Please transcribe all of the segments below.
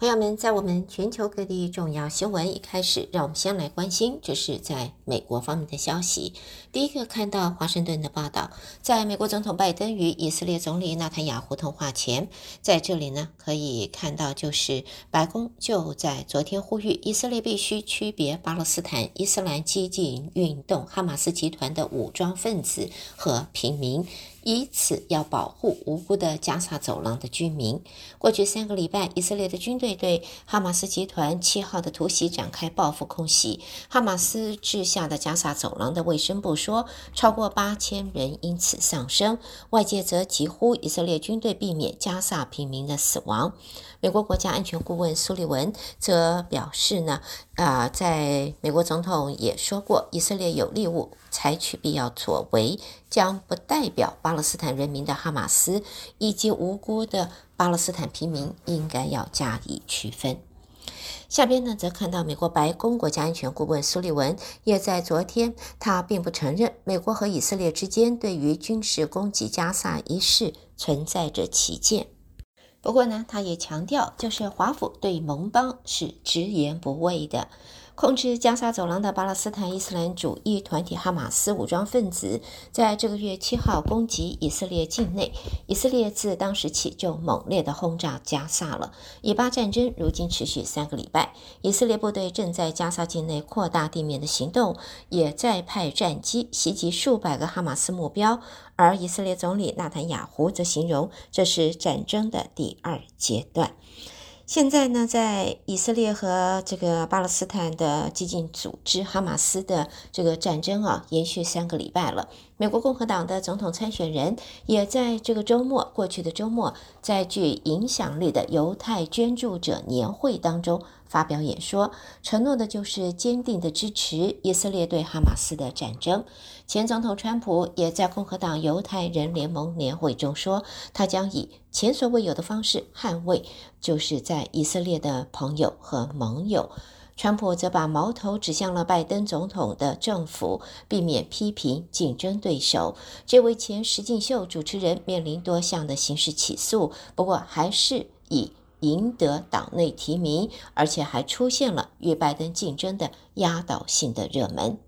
朋友们，在我们全球各地重要新闻一开始，让我们先来关心，这是在美国方面的消息。第一个看到华盛顿的报道，在美国总统拜登与以色列总理纳坦雅胡通话前，在这里呢可以看到，就是白宫就在昨天呼吁以色列必须区别巴勒斯坦伊斯兰激进运动哈马斯集团的武装分子和平民。以此要保护无辜的加萨走廊的居民。过去三个礼拜，以色列的军队对哈马斯集团七号的突袭展开报复空袭。哈马斯治下的加萨走廊的卫生部说，超过八千人因此丧生。外界则疾呼以色列军队避免加萨平民的死亡。美国国家安全顾问苏利文则表示呢，啊、在美国总统也说过，以色列有义务采取必要作为，将不代表巴勒斯坦人民的哈马斯以及无辜的巴勒斯坦平民应该要加以区分。下边呢，则看到美国白宫国家安全顾问苏利文也在昨天，他并不承认美国和以色列之间对于军事攻击加萨一事存在着歧见。不过呢，他也强调，就是华府对盟邦是直言不讳的。控制加沙走廊的巴勒斯坦伊斯兰主义团体哈马斯武装分子，在这个月七号攻击以色列境内。以色列自当时起就猛烈地轰炸加沙了。以巴战争如今持续三个礼拜，以色列部队正在加沙境内扩大地面的行动，也在派战机袭击数百个哈马斯目标。而以色列总理纳坦雅胡则形容这是战争的第二阶段。现在呢，在以色列和这个巴勒斯坦的激进组织哈马斯的这个战争啊，延续三个礼拜了。美国共和党的总统参选人也在这个周末，过去的周末，在具影响力的犹太捐助者年会当中发表演说，承诺的就是坚定的支持以色列对哈马斯的战争。前总统川普也在共和党犹太人联盟年会中说，他将以前所未有的方式捍卫，就是在以色列的朋友和盟友。川普则把矛头指向了拜登总统的政府，避免批评竞争对手。这位前实境秀主持人面临多项的刑事起诉，不过还是以赢得党内提名，而且还出现了与拜登竞争的压倒性的热门。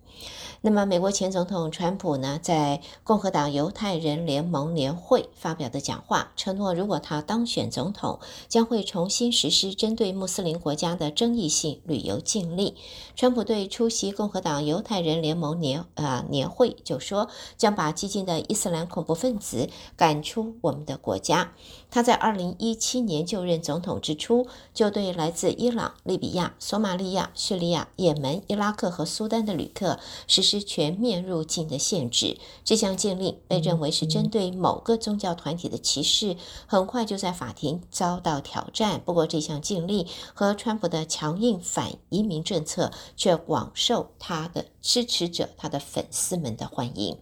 那么，美国前总统川普呢，在共和党犹太人联盟年会发表的讲话，承诺如果他当选总统，将会重新实施针对穆斯林国家的争议性旅游禁令。川普对出席共和党犹太人联盟年啊、年会就说，将把激进的伊斯兰恐怖分子赶出我们的国家。他在二零一七年就任总统之初，就对来自伊朗、利比亚、索马利亚、叙利亚、也门、伊拉克和苏丹的旅客实施全面入境的限制。这项禁令被认为是针对某个宗教团体的歧视，很快就在法庭遭到挑战。不过，这项禁令和川普的强硬反移民政策却广受他的支持者、他的粉丝们的欢迎。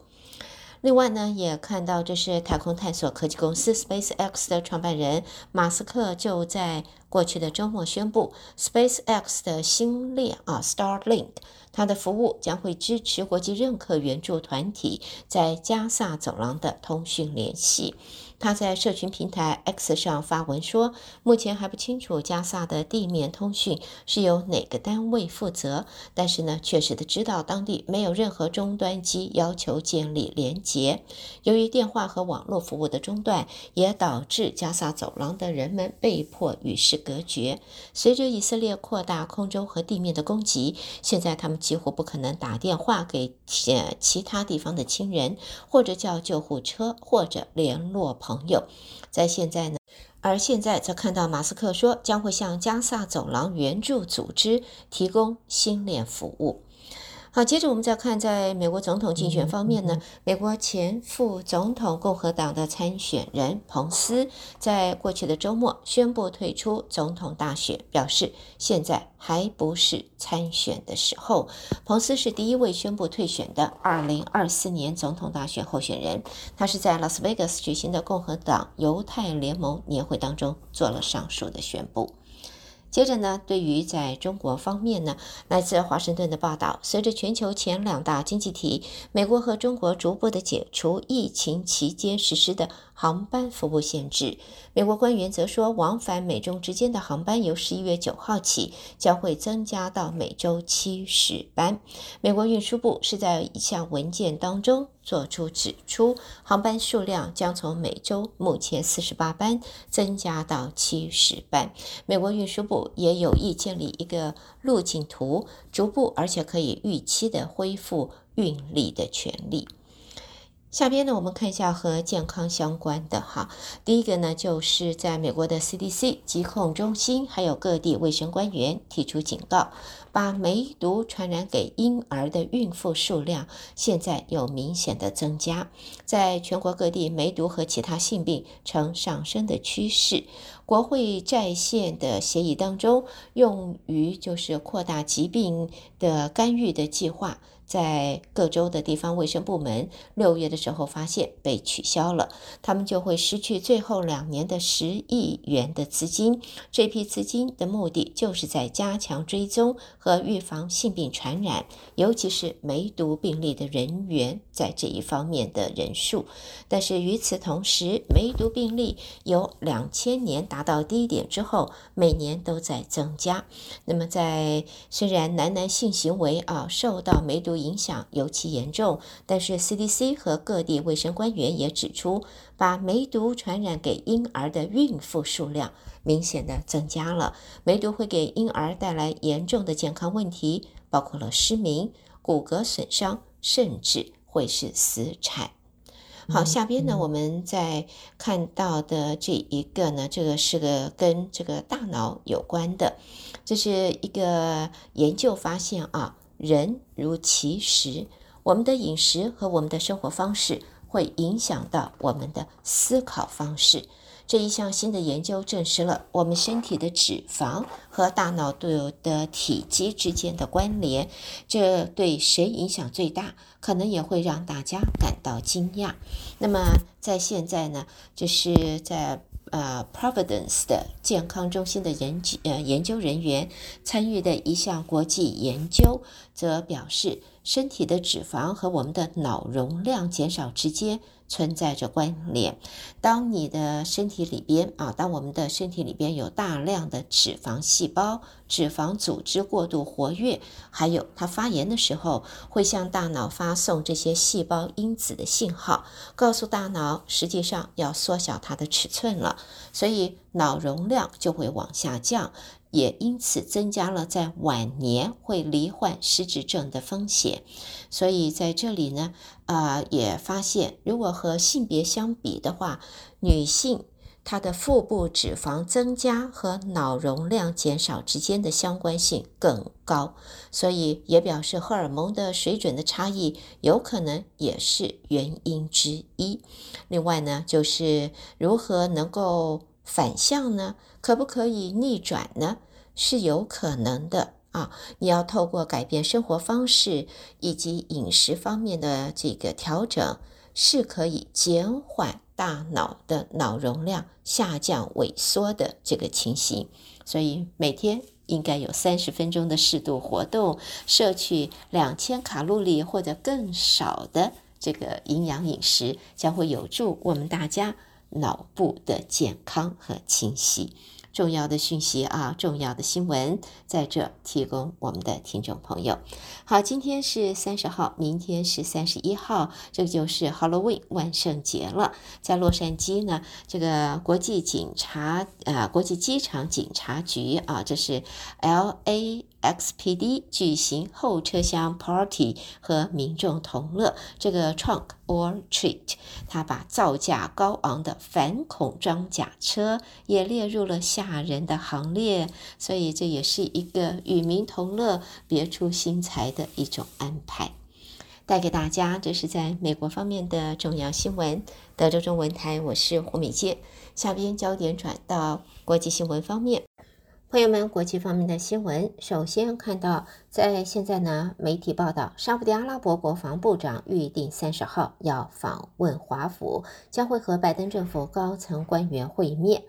另外呢，也看到这是太空探索科技公司 SpaceX 的创办人马斯克就在过去的周末宣布，SpaceX 的星链啊 Starlink，它的服务将会支持国际认可援助团体在加萨走廊的通讯联系。他在社群平台 X 上发文说，目前还不清楚加萨的地面通讯是由哪个单位负责，但是呢，确实的知道当地没有任何终端机要求建立连接。由于电话和网络服务的中断，也导致加萨走廊的人们被迫与世隔绝。随着以色列扩大空中和地面的攻击，现在他们几乎不可能打电话给其其他地方的亲人，或者叫救护车，或者联络朋。朋友，在现在呢，而现在则看到马斯克说将会向加萨走廊援助组织提供星链服务。好，接着我们再看，在美国总统竞选方面呢，美国前副总统共和党的参选人彭斯，在过去的周末宣布退出总统大选，表示现在还不是参选的时候。彭斯是第一位宣布退选的2024年总统大选候选人，他是在拉斯维加斯举行的共和党犹太联盟年会当中做了上述的宣布。接着呢，对于在中国方面呢，来自华盛顿的报道，随着全球前两大经济体美国和中国逐步的解除疫情期间实施的航班服务限制，美国官员则说，往返美中之间的航班由十一月九号起将会增加到每周七十班。美国运输部是在一项文件当中做出指出，航班数量将从每周目前四十八班增加到七十班。美国运输部。也有意建立一个路径图，逐步而且可以预期的恢复运力的权利。下边呢，我们看一下和健康相关的哈。第一个呢，就是在美国的 CDC 疾控中心，还有各地卫生官员提出警告，把梅毒传染给婴儿的孕妇数量现在有明显的增加，在全国各地，梅毒和其他性病呈上升的趋势。国会在线的协议当中，用于就是扩大疾病的干预的计划。在各州的地方卫生部门六月的时候发现被取消了，他们就会失去最后两年的十亿元的资金。这批资金的目的就是在加强追踪和预防性病传染，尤其是梅毒病例的人员在这一方面的人数。但是与此同时，梅毒病例由两千年达到低点之后，每年都在增加。那么在虽然男男性行为啊受到梅毒影响尤其严重，但是 CDC 和各地卫生官员也指出，把梅毒传染给婴儿的孕妇数量明显的增加了。梅毒会给婴儿带来严重的健康问题，包括了失明、骨骼损伤，甚至会是死产。好，下边呢，我们再看到的这一个呢，这个是个跟这个大脑有关的，这是一个研究发现啊。人如其食，我们的饮食和我们的生活方式会影响到我们的思考方式。这一项新的研究证实了我们身体的脂肪和大脑的体积之间的关联。这对谁影响最大？可能也会让大家感到惊讶。那么在现在呢，就是在。呃，Providence 的健康中心的研究呃研究人员参与的一项国际研究，则表示，身体的脂肪和我们的脑容量减少之间存在着关联。当你的身体里边啊，当我们的身体里边有大量的脂肪细胞、脂肪组织过度活跃，还有它发炎的时候，会向大脑发送这些细胞因子的信号，告诉大脑实际上要缩小它的尺寸了，所以脑容量就会往下降。也因此增加了在晚年会罹患失智症的风险，所以在这里呢，啊、呃，也发现如果和性别相比的话，女性她的腹部脂肪增加和脑容量减少之间的相关性更高，所以也表示荷尔蒙的水准的差异有可能也是原因之一。另外呢，就是如何能够反向呢？可不可以逆转呢？是有可能的啊！你要透过改变生活方式以及饮食方面的这个调整，是可以减缓大脑的脑容量下降萎缩的这个情形。所以每天应该有三十分钟的适度活动，摄取两千卡路里或者更少的这个营养饮食，将会有助我们大家脑部的健康和清晰。重要的讯息啊，重要的新闻在这提供我们的听众朋友。好，今天是三十号，明天是三十一号，这个就是 Halloween 万圣节了。在洛杉矶呢，这个国际警察啊，国际机场警察局啊，这是 LA。XPD 举行后车厢 party 和民众同乐，这个 trunk or treat，他把造价高昂的反恐装甲车也列入了吓人的行列，所以这也是一个与民同乐、别出心裁的一种安排。带给大家，这是在美国方面的重要新闻。德州中文台，我是胡美杰。下边焦点转到国际新闻方面。朋友们，国际方面的新闻，首先看到，在现在呢，媒体报道，沙特阿拉伯国防部长预定三十号要访问华府，将会和拜登政府高层官员会面。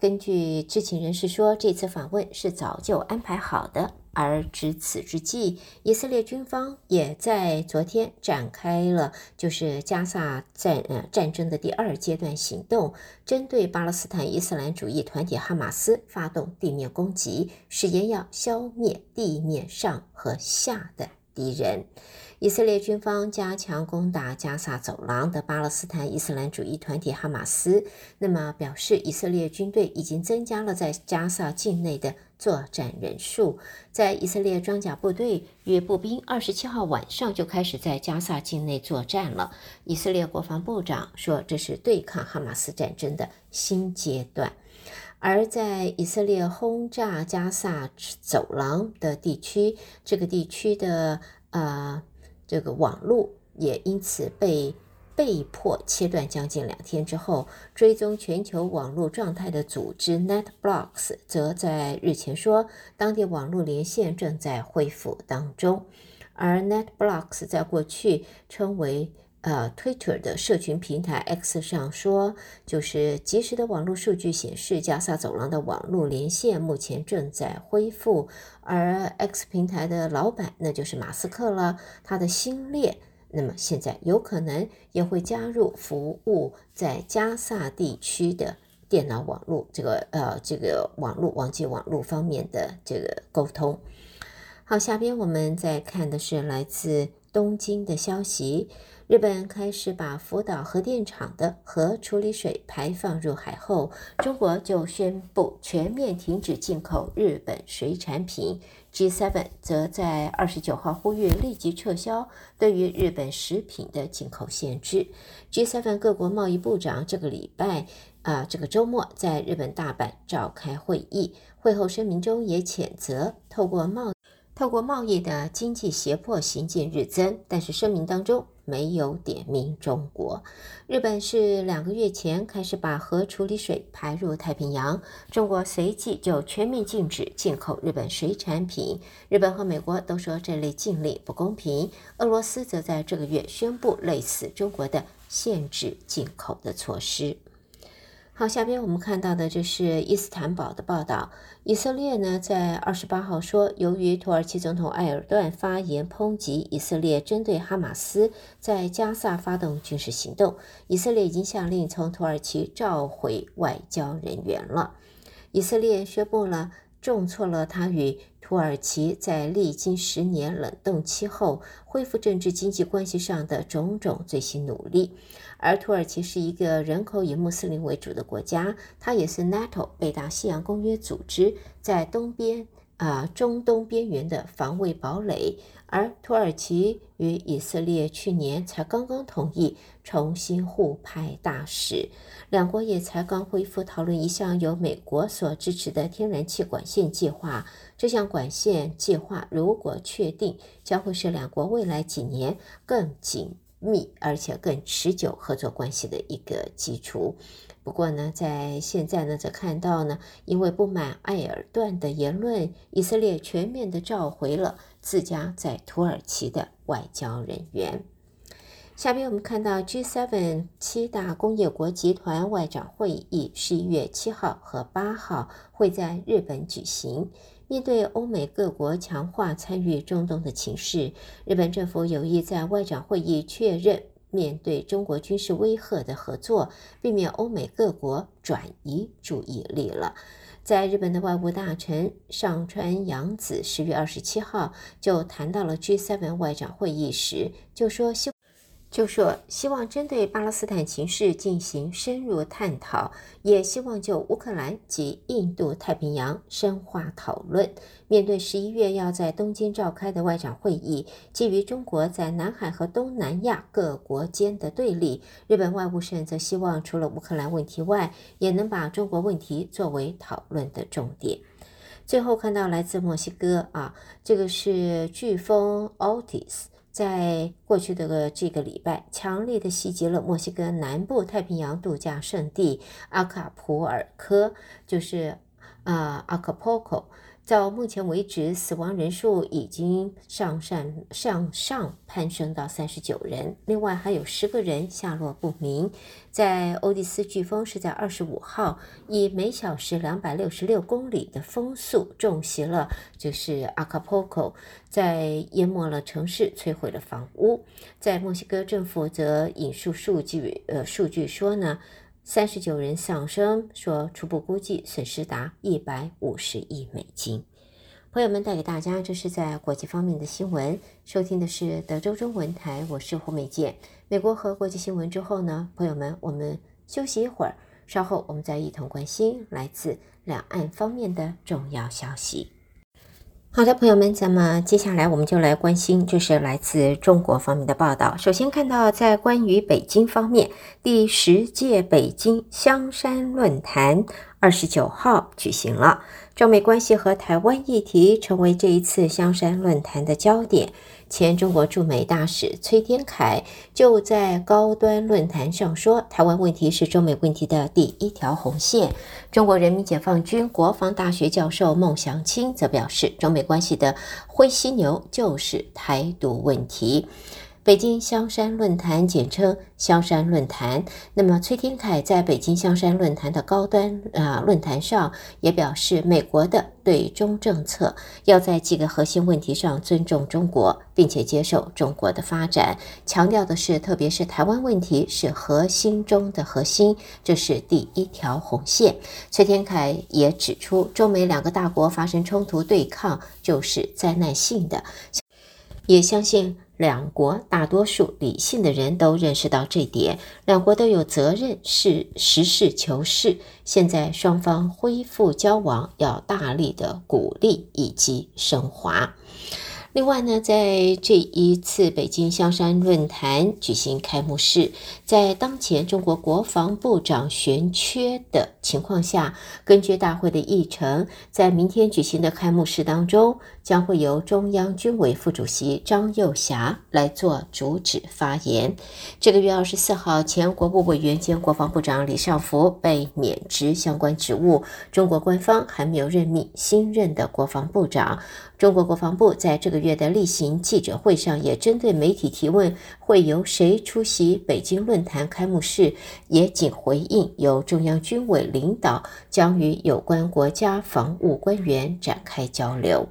根据知情人士说，这次访问是早就安排好的。而值此之际，以色列军方也在昨天展开了就是加萨战呃战争的第二阶段行动，针对巴勒斯坦伊斯兰主义团体哈马斯发动地面攻击，誓言要消灭地面上和下的敌人。以色列军方加强攻打加萨走廊的巴勒斯坦伊斯兰主义团体哈马斯，那么表示以色列军队已经增加了在加萨境内的作战人数。在以色列装甲部队与步兵二十七号晚上就开始在加萨境内作战了。以色列国防部长说，这是对抗哈马斯战争的新阶段。而在以色列轰炸加萨走廊的地区，这个地区的呃。这个网络也因此被被迫切断将近两天之后，追踪全球网络状态的组织 NetBlocks 则在日前说，当地网络连线正在恢复当中。而 NetBlocks 在过去称为呃 Twitter 的社群平台 X 上说，就是即时的网络数据显示，加萨走廊的网络连线目前正在恢复。而 X 平台的老板，那就是马斯克了，他的星链，那么现在有可能也会加入服务在加萨地区的电脑网络，这个呃这个网络网际网络方面的这个沟通。好，下边我们再看的是来自东京的消息。日本开始把福岛核电厂的核处理水排放入海后，中国就宣布全面停止进口日本水产品。G7 则在二十九号呼吁立即撤销对于日本食品的进口限制。G7 各国贸易部长这个礼拜啊、这个周末在日本大阪召开会议，会后声明中也谴责透过贸透过贸易的经济胁迫行径日增，但是声明当中。没有点名中国。日本是两个月前开始把核处理水排入太平洋，中国随即就全面禁止进口日本水产品。日本和美国都说这类禁令不公平。俄罗斯则在这个月宣布类似中国的限制进口的措施。好，下边我们看到的就是伊斯坦堡的报道。以色列呢，在二十八号说，由于土耳其总统埃尔段发言抨击以色列针对哈马斯在加萨发动军事行动，以色列已经下令从土耳其召回外交人员了。以色列宣布了。重挫了他与土耳其在历经十年冷冻期后恢复政治经济关系上的种种最新努力。而土耳其是一个人口以穆斯林为主的国家，它也是 NATO 北大西洋公约组织在东边啊、中东边缘的防卫堡垒。而土耳其与以色列去年才刚刚同意重新互派大使，两国也才刚恢复讨论一项由美国所支持的天然气管线计划。这项管线计划如果确定，将会是两国未来几年更紧密而且更持久合作关系的一个基础。不过呢，在现在呢，则看到呢，因为不满埃尔段的言论，以色列全面的召回了自家在土耳其的外交人员。下边我们看到 G7 七大工业国集团外长会议，十一月七号和八号会在日本举行。面对欧美各国强化参与中东的情势，日本政府有意在外长会议确认。面对中国军事威吓的合作，避免欧美各国转移注意力了。在日本的外务大臣上川阳子十月二十七号就谈到了 G7 外长会议时，就说希。就说希望针对巴勒斯坦情势进行深入探讨，也希望就乌克兰及印度太平洋深化讨论。面对十一月要在东京召开的外长会议，基于中国在南海和东南亚各国间的对立，日本外务省则希望除了乌克兰问题外，也能把中国问题作为讨论的重点。最后看到来自墨西哥啊，这个是飓风 Otis。在过去的这个礼拜，强烈的袭击了墨西哥南部太平洋度假胜地阿卡普尔科，就是呃，Acapulco。到目前为止，死亡人数已经上上向上攀升到三十九人，另外还有十个人下落不明。在欧蒂斯飓风是在二十五号以每小时两百六十六公里的风速重袭了，就是阿卡波科，在淹没了城市，摧毁了房屋。在墨西哥政府则引述数据，呃，数据说呢。三十九人丧生，说初步估计损失达一百五十亿美金。朋友们带给大家，这是在国际方面的新闻。收听的是德州中文台，我是胡美健。美国和国际新闻之后呢，朋友们，我们休息一会儿，稍后我们再一同关心来自两岸方面的重要消息。好的，朋友们，咱们接下来我们就来关心，就是来自中国方面的报道。首先看到，在关于北京方面，第十届北京香山论坛二十九号举行了，中美关系和台湾议题成为这一次香山论坛的焦点。前中国驻美大使崔天凯就在高端论坛上说：“台湾问题是中美问题的第一条红线。”中国人民解放军国防大学教授孟祥青则表示：“中美关系的灰犀牛就是台独问题。”北京香山论坛简称香山论坛。那么，崔天凯在北京香山论坛的高端啊论坛上也表示，美国的对中政策要在几个核心问题上尊重中国，并且接受中国的发展。强调的是，特别是台湾问题是核心中的核心，这是第一条红线。崔天凯也指出，中美两个大国发生冲突对抗就是灾难性的，也相信。两国大多数理性的人都认识到这点，两国都有责任是实事求是。现在双方恢复交往，要大力的鼓励以及升华。另外呢，在这一次北京香山论坛举行开幕式，在当前中国国防部长悬缺的情况下，根据大会的议程，在明天举行的开幕式当中，将会由中央军委副主席张又侠来做主旨发言。这个月二十四号，前国务委员兼国防部长李尚福被免职相关职务，中国官方还没有任命新任的国防部长。中国国防部在这个月的例行记者会上，也针对媒体提问会由谁出席北京论坛开幕式，也仅回应由中央军委领导将与有关国家防务官员展开交流。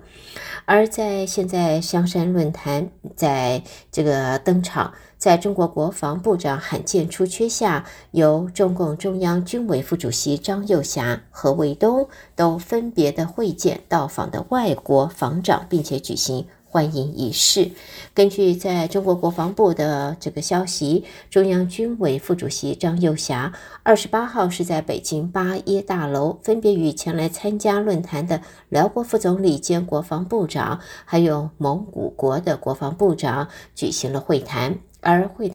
而在现在香山论坛在这个登场。在中国国防部长罕见出缺下，由中共中央军委副主席张又侠、何卫东都分别的会见到访的外国防长，并且举行欢迎仪式。根据在中国国防部的这个消息，中央军委副主席张又侠二十八号是在北京八一大楼，分别与前来参加论坛的辽国副总理兼国防部长，还有蒙古国的国防部长举行了会谈。而会，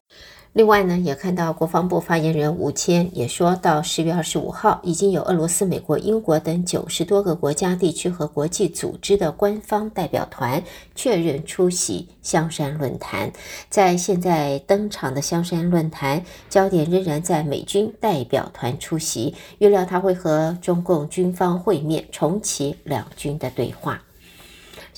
另外呢，也看到国防部发言人吴谦也说到，十月二十五号已经有俄罗斯、美国、英国等九十多个国家、地区和国际组织的官方代表团确认出席香山论坛。在现在登场的香山论坛，焦点仍然在美军代表团出席，预料他会和中共军方会面，重启两军的对话。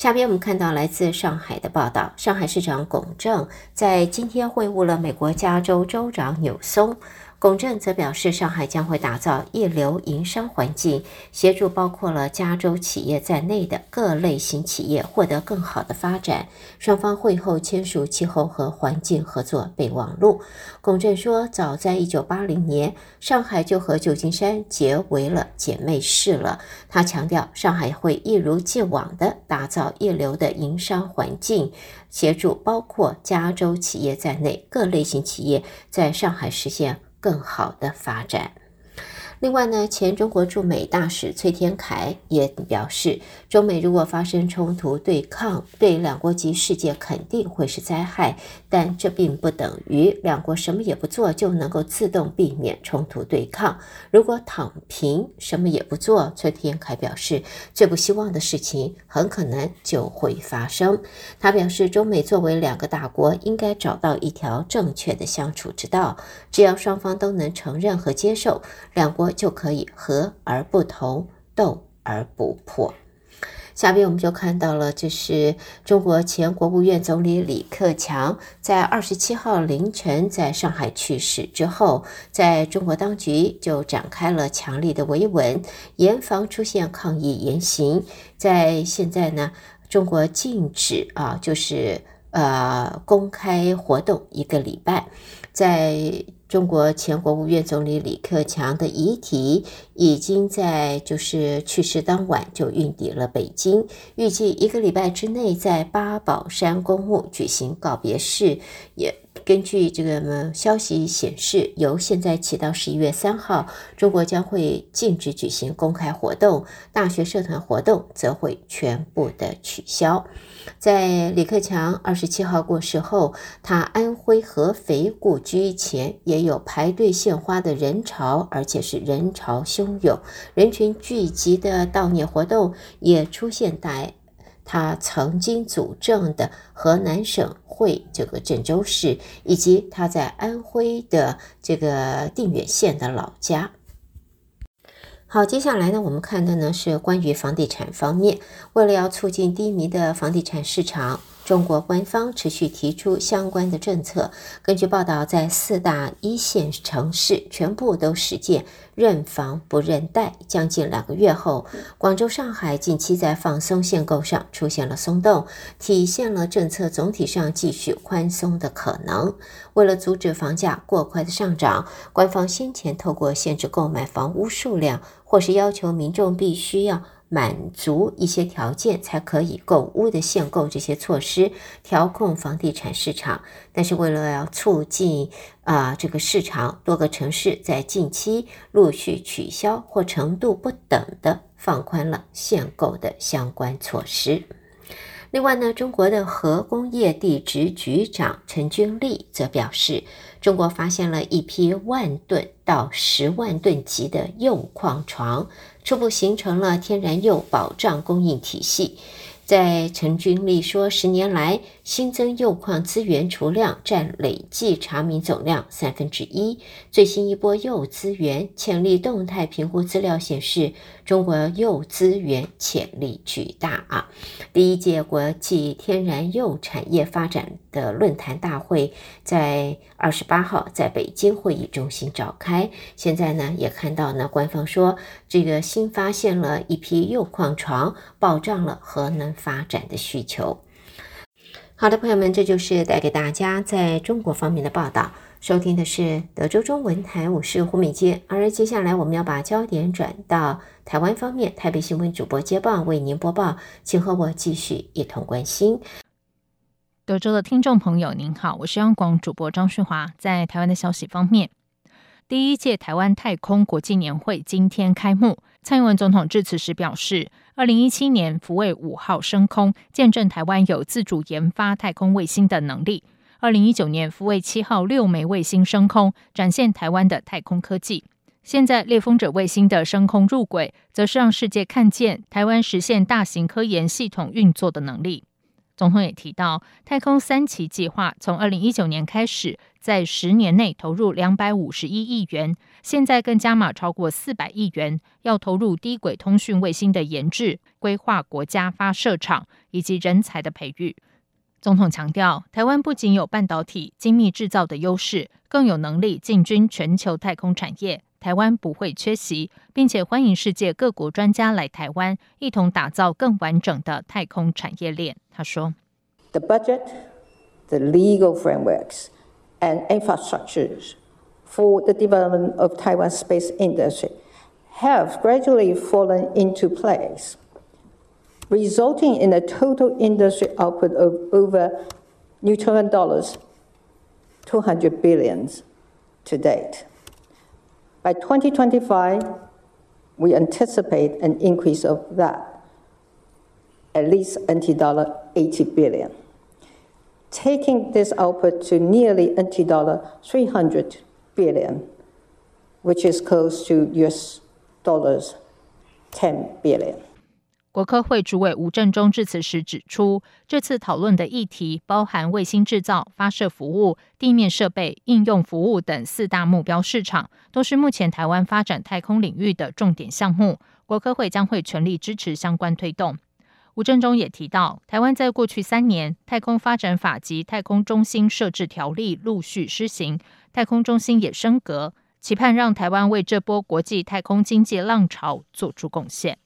下边我们看到来自上海的报道，上海市长龚正在今天会晤了美国加州州长纽松。龚正则表示，上海将会打造一流营商环境，协助包括了加州企业在内的各类型企业获得更好的发展。双方会后签署气候和环境合作备忘录。龚正说，早在1980年，上海就和旧金山结为了姐妹市了。他强调，上海会一如既往地打造一流的营商环境，协助包括加州企业在内各类型企业在上海实现。更好的发展。另外呢，前中国驻美大使崔天凯也表示，中美如果发生冲突对抗，对两国及世界肯定会是灾害。但这并不等于两国什么也不做就能够自动避免冲突对抗。如果躺平，什么也不做，崔天凯表示，最不希望的事情很可能就会发生。他表示，中美作为两个大国，应该找到一条正确的相处之道。只要双方都能承认和接受，两国。就可以和而不同，斗而不破。下面我们就看到了，这是中国前国务院总理李克强在二十七号凌晨在上海去世之后，在中国当局就展开了强力的维稳，严防出现抗议言行。在现在呢，中国禁止啊，就是呃公开活动一个礼拜，在。中国前国务院总理李克强的遗体已经在就是去世当晚就运抵了北京，预计一个礼拜之内在八宝山公墓举行告别式。也根据这个消息显示，由现在起到十一月三号，中国将会禁止举行公开活动，大学社团活动则会全部的取消。在李克强二十七号过世后，他安徽合肥故居前也有排队献花的人潮，而且是人潮汹涌，人群聚集的悼念活动也出现在他曾经主政的河南省会这个郑州市，以及他在安徽的这个定远县的老家。好，接下来呢，我们看的呢是关于房地产方面，为了要促进低迷的房地产市场。中国官方持续提出相关的政策。根据报道，在四大一线城市全部都实践认房不认贷。将近两个月后，广州、上海近期在放松限购上出现了松动，体现了政策总体上继续宽松的可能。为了阻止房价过快的上涨，官方先前透过限制购买房屋数量，或是要求民众必须要。满足一些条件才可以购屋的限购这些措施，调控房地产市场。但是为了要促进啊、这个市场，多个城市在近期陆续取消或程度不等的放宽了限购的相关措施。另外呢，中国的核工业地质局长陈军力则表示，中国发现了一批万吨到十万吨级的铀矿床，初步形成了天然铀保障供应体系。在陈军力说，十年来新增铀矿资源储量占累计查明总量三分之一。最新一波铀资源潜力动态评估资料显示，中国铀资源潜力巨大啊！第一届国际天然铀产业发展的论坛大会在二十八号在北京会议中心召开。现在呢，也看到呢，官方说这个新发现了一批铀矿床，保障了核能发展的需求。好的，朋友们，这就是带给大家在中国方面的报道。收听的是德州中文台，我是胡美杰。而接下来我们要把焦点转到台湾方面，台北新闻主播接棒为您播报，请和我继续一同关心。德州的听众朋友您好，我是央广主播张旭华。在台湾的消息方面，第一届台湾太空国际年会今天开幕。蔡英文总统致辞时表示，二零一七年福卫五号升空，见证台湾有自主研发太空卫星的能力。二零一九年福卫七号六枚卫星升空，展现台湾的太空科技。现在猎风者卫星的升空入轨，则是让世界看见台湾实现大型科研系统运作的能力。总统也提到，太空三期计划从二零一九年开始。在十年内投入两百五十一亿元，现在更加码超过四百亿元，要投入低轨通讯卫星的研制、规划国家发射场以及人才的培育。总统强调，台湾不仅有半导体精密制造的优势，更有能力进军全球太空产业。台湾不会缺席，并且欢迎世界各国专家来台湾，一同打造更完整的太空产业链。他说：“The budget, the legal frameworks.” and infrastructures for the development of Taiwan's space industry have gradually fallen into place, resulting in a total industry output of over New Taiwan dollars 200 billion to date. By 2025, we anticipate an increase of that, at least NT dollar 80 billion taking this output to nearly NT dollar 300 billion, which is close to US dollars 10 billion. 国科会主委吴振中致辞时指出，这次讨论的议题包含卫星制造、发射服务、地面设备、应用服务等四大目标市场，都是目前台湾发展太空领域的重点项目。国科会将会全力支持相关推动。吴振中也提到，台湾在过去三年，太空发展法及太空中心设置条例陆续施行，太空中心也升格，期盼让台湾为这波国际太空经济浪潮做出贡献。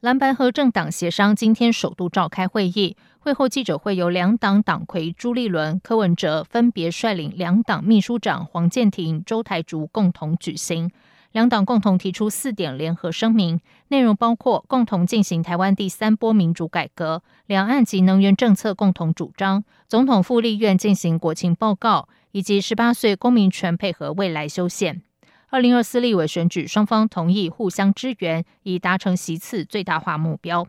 蓝白合政党协商今天首度召开会议，会后记者会由两党党魁朱立伦、柯文哲分别率领两党秘书长黄健庭、周台竹共同举行。两党共同提出四点联合声明，内容包括共同进行台湾第三波民主改革、两岸及能源政策共同主张、总统赴立院进行国情报告，以及十八岁公民权配合未来修宪。二零二四立委选举，双方同意互相支援，以达成席次最大化目标。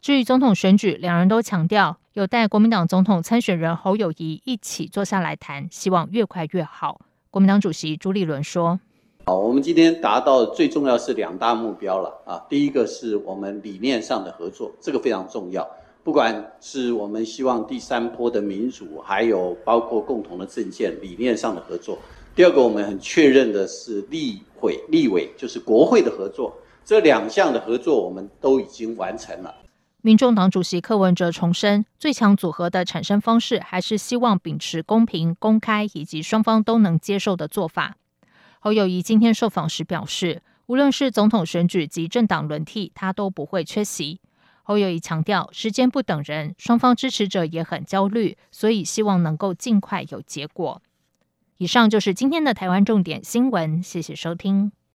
至于总统选举，两人都强调有待国民党总统参选人侯友谊一起坐下来谈，希望越快越好。国民党主席朱立伦说：“好，我们今天达到最重要是两大目标了啊！第一个是我们理念上的合作，这个非常重要。不管是我们希望第三波的民主，还有包括共同的政见理念上的合作。”第二个，我们很确认的是立会、立委，就是国会的合作，这两项的合作我们都已经完成了。民众党主席柯文哲重申，最强组合的产生方式还是希望秉持公平、公开以及双方都能接受的做法。侯友宜今天受访时表示，无论是总统选举及政党轮替，他都不会缺席。侯友宜强调，时间不等人，双方支持者也很焦虑，所以希望能够尽快有结果。以上就是今天的台湾重点新闻，谢谢收听。